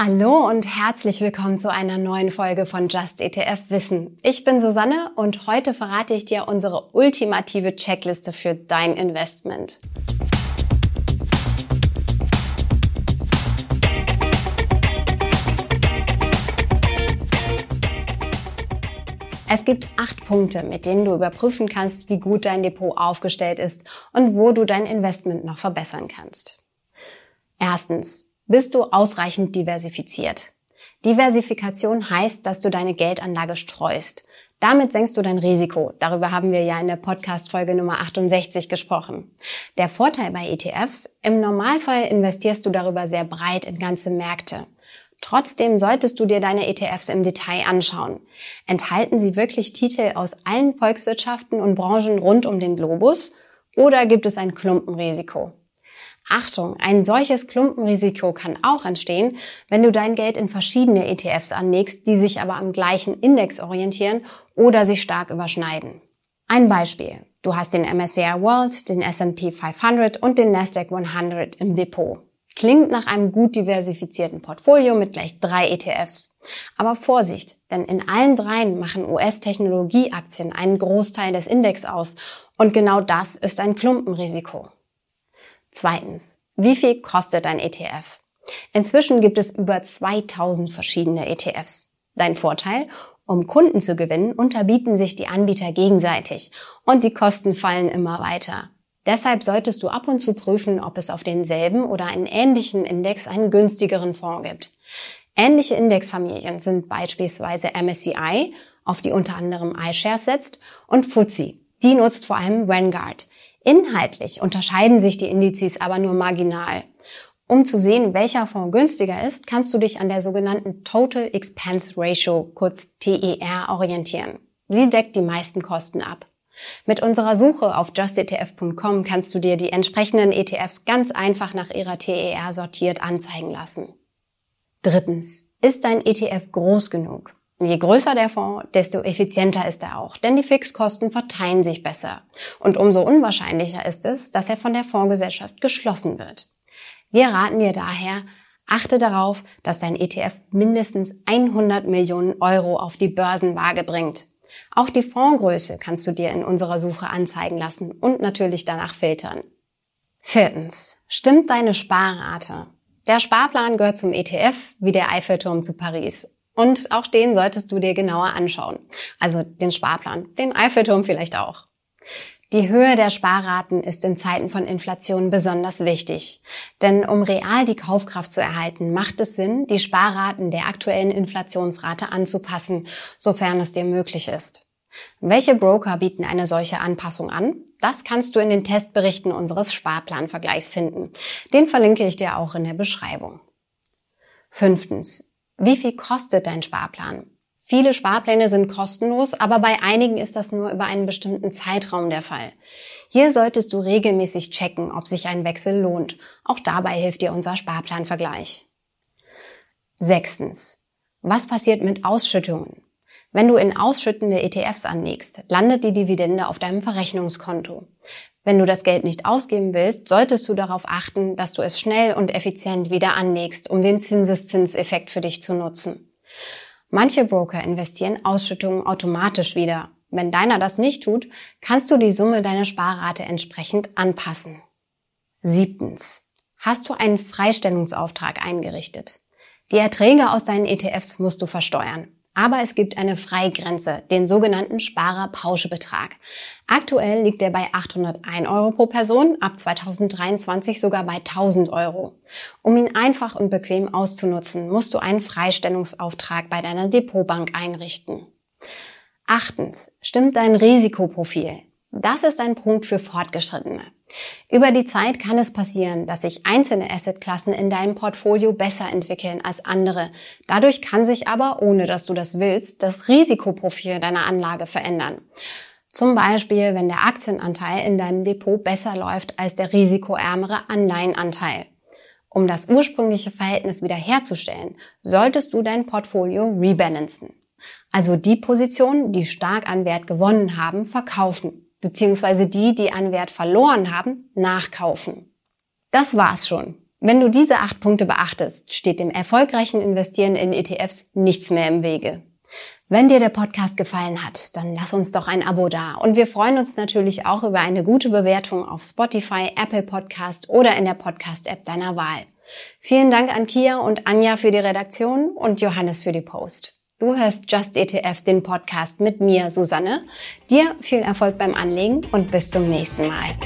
Hallo und herzlich willkommen zu einer neuen Folge von Just ETF Wissen. Ich bin Susanne und heute verrate ich dir unsere ultimative Checkliste für dein Investment. Es gibt acht Punkte, mit denen du überprüfen kannst, wie gut dein Depot aufgestellt ist und wo du dein Investment noch verbessern kannst. Erstens, bist du ausreichend diversifiziert. Diversifikation heißt, dass du deine Geldanlage streust. Damit senkst du dein Risiko. Darüber haben wir ja in der Podcast-Folge Nummer 68 gesprochen. Der Vorteil bei ETFs, im Normalfall investierst du darüber sehr breit in ganze Märkte. Trotzdem solltest du dir deine ETFs im Detail anschauen. Enthalten sie wirklich Titel aus allen Volkswirtschaften und Branchen rund um den Globus? Oder gibt es ein Klumpenrisiko? Achtung, ein solches Klumpenrisiko kann auch entstehen, wenn du dein Geld in verschiedene ETFs anlegst, die sich aber am gleichen Index orientieren oder sich stark überschneiden. Ein Beispiel. Du hast den MSCI World, den S&P 500 und den Nasdaq 100 im Depot. Klingt nach einem gut diversifizierten Portfolio mit gleich drei ETFs. Aber Vorsicht, denn in allen dreien machen US-Technologieaktien einen Großteil des Index aus und genau das ist ein Klumpenrisiko. Zweitens, wie viel kostet ein ETF? Inzwischen gibt es über 2000 verschiedene ETFs. Dein Vorteil? Um Kunden zu gewinnen, unterbieten sich die Anbieter gegenseitig und die Kosten fallen immer weiter. Deshalb solltest du ab und zu prüfen, ob es auf denselben oder einen ähnlichen Index einen günstigeren Fonds gibt. Ähnliche Indexfamilien sind beispielsweise MSCI, auf die unter anderem iShares setzt, und FTSE. Die nutzt vor allem Vanguard. Inhaltlich unterscheiden sich die Indizes aber nur marginal. Um zu sehen, welcher Fonds günstiger ist, kannst du dich an der sogenannten Total Expense Ratio, kurz TER, orientieren. Sie deckt die meisten Kosten ab. Mit unserer Suche auf justetf.com kannst du dir die entsprechenden ETFs ganz einfach nach ihrer TER sortiert anzeigen lassen. Drittens. Ist dein ETF groß genug? Je größer der Fonds, desto effizienter ist er auch, denn die Fixkosten verteilen sich besser. Und umso unwahrscheinlicher ist es, dass er von der Fondsgesellschaft geschlossen wird. Wir raten dir daher, achte darauf, dass dein ETF mindestens 100 Millionen Euro auf die Börsenwaage bringt. Auch die Fondsgröße kannst du dir in unserer Suche anzeigen lassen und natürlich danach filtern. Viertens. Stimmt deine Sparrate? Der Sparplan gehört zum ETF wie der Eiffelturm zu Paris. Und auch den solltest du dir genauer anschauen. Also den Sparplan, den Eiffelturm vielleicht auch. Die Höhe der Sparraten ist in Zeiten von Inflation besonders wichtig. Denn um real die Kaufkraft zu erhalten, macht es Sinn, die Sparraten der aktuellen Inflationsrate anzupassen, sofern es dir möglich ist. Welche Broker bieten eine solche Anpassung an? Das kannst du in den Testberichten unseres Sparplanvergleichs finden. Den verlinke ich dir auch in der Beschreibung. Fünftens. Wie viel kostet dein Sparplan? Viele Sparpläne sind kostenlos, aber bei einigen ist das nur über einen bestimmten Zeitraum der Fall. Hier solltest du regelmäßig checken, ob sich ein Wechsel lohnt. Auch dabei hilft dir unser Sparplanvergleich. Sechstens. Was passiert mit Ausschüttungen? Wenn du in ausschüttende ETFs anlegst, landet die Dividende auf deinem Verrechnungskonto. Wenn du das Geld nicht ausgeben willst, solltest du darauf achten, dass du es schnell und effizient wieder anlegst, um den Zinseszinseffekt für dich zu nutzen. Manche Broker investieren Ausschüttungen automatisch wieder. Wenn deiner das nicht tut, kannst du die Summe deiner Sparrate entsprechend anpassen. Siebtens. Hast du einen Freistellungsauftrag eingerichtet? Die Erträge aus deinen ETFs musst du versteuern. Aber es gibt eine Freigrenze, den sogenannten Sparerpauschebetrag. Aktuell liegt er bei 801 Euro pro Person, ab 2023 sogar bei 1000 Euro. Um ihn einfach und bequem auszunutzen, musst du einen Freistellungsauftrag bei deiner Depotbank einrichten. Achtens, stimmt dein Risikoprofil. Das ist ein Punkt für Fortgeschrittene. Über die Zeit kann es passieren, dass sich einzelne Assetklassen in deinem Portfolio besser entwickeln als andere. Dadurch kann sich aber, ohne dass du das willst, das Risikoprofil deiner Anlage verändern. Zum Beispiel, wenn der Aktienanteil in deinem Depot besser läuft als der risikoärmere Anleihenanteil. Um das ursprüngliche Verhältnis wiederherzustellen, solltest du dein Portfolio rebalancen. Also die Positionen, die stark an Wert gewonnen haben, verkaufen beziehungsweise die, die an Wert verloren haben, nachkaufen. Das war's schon. Wenn du diese acht Punkte beachtest, steht dem erfolgreichen Investieren in ETFs nichts mehr im Wege. Wenn dir der Podcast gefallen hat, dann lass uns doch ein Abo da. Und wir freuen uns natürlich auch über eine gute Bewertung auf Spotify, Apple Podcast oder in der Podcast-App deiner Wahl. Vielen Dank an Kia und Anja für die Redaktion und Johannes für die Post. Du hörst Just ETF, den Podcast mit mir, Susanne. Dir viel Erfolg beim Anlegen und bis zum nächsten Mal.